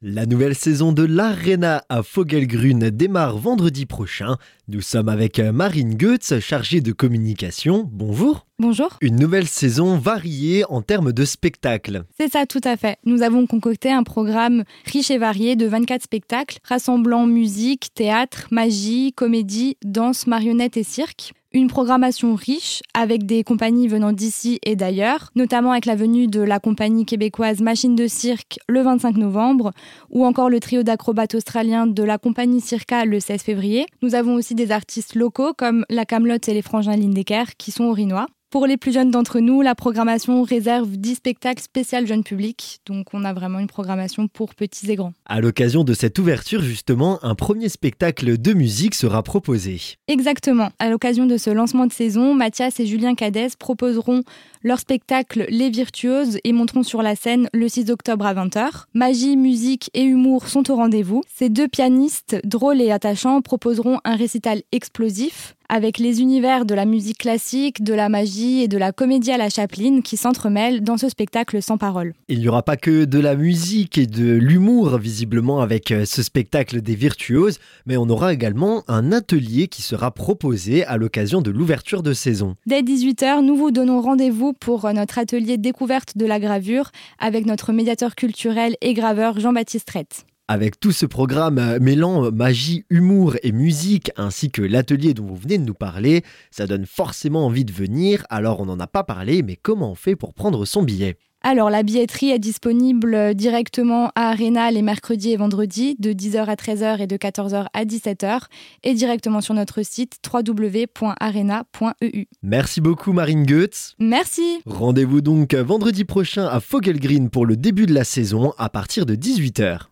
La nouvelle saison de l'Arena à Fogelgrün démarre vendredi prochain. Nous sommes avec Marine Goetz, chargée de communication. Bonjour. Bonjour. Une nouvelle saison variée en termes de spectacles. C'est ça, tout à fait. Nous avons concocté un programme riche et varié de 24 spectacles rassemblant musique, théâtre, magie, comédie, danse, marionnette et cirque. Une programmation riche avec des compagnies venant d'ici et d'ailleurs, notamment avec la venue de la compagnie québécoise Machine de Cirque le 25 novembre ou encore le trio d'acrobates australiens de la compagnie Circa le 16 février. Nous avons aussi des artistes locaux comme la Camelote et les Frangins Lindecker qui sont au Rinois. Pour les plus jeunes d'entre nous, la programmation réserve 10 spectacles spécial jeune public, donc on a vraiment une programmation pour petits et grands. À l'occasion de cette ouverture, justement, un premier spectacle de musique sera proposé. Exactement. À l'occasion de ce lancement de saison, Mathias et Julien Cadès proposeront leur spectacle Les Virtuoses et monteront sur la scène le 6 octobre à 20h. Magie, musique et humour sont au rendez-vous. Ces deux pianistes, drôles et attachants, proposeront un récital explosif avec les univers de la musique classique, de la magie et de la comédie à la Chaplin qui s'entremêlent dans ce spectacle sans parole. Il n'y aura pas que de la musique et de l'humour visiblement avec euh, ce spectacle des virtuoses, mais on aura également un atelier qui sera proposé à l'occasion de l'ouverture de saison. Dès 18h, nous vous donnons rendez-vous pour euh, notre atelier découverte de la gravure avec notre médiateur culturel et graveur Jean-Baptiste Rett. Avec tout ce programme euh, mêlant magie, humour et musique, ainsi que l'atelier dont vous venez de nous parler, ça donne forcément envie de venir, alors on n'en a pas parlé, mais comment on fait pour prendre son billet? Alors, la billetterie est disponible directement à Arena les mercredis et vendredis de 10h à 13h et de 14h à 17h et directement sur notre site www.arena.eu. Merci beaucoup Marine Goetz. Merci. Rendez-vous donc vendredi prochain à Fogelgreen pour le début de la saison à partir de 18h.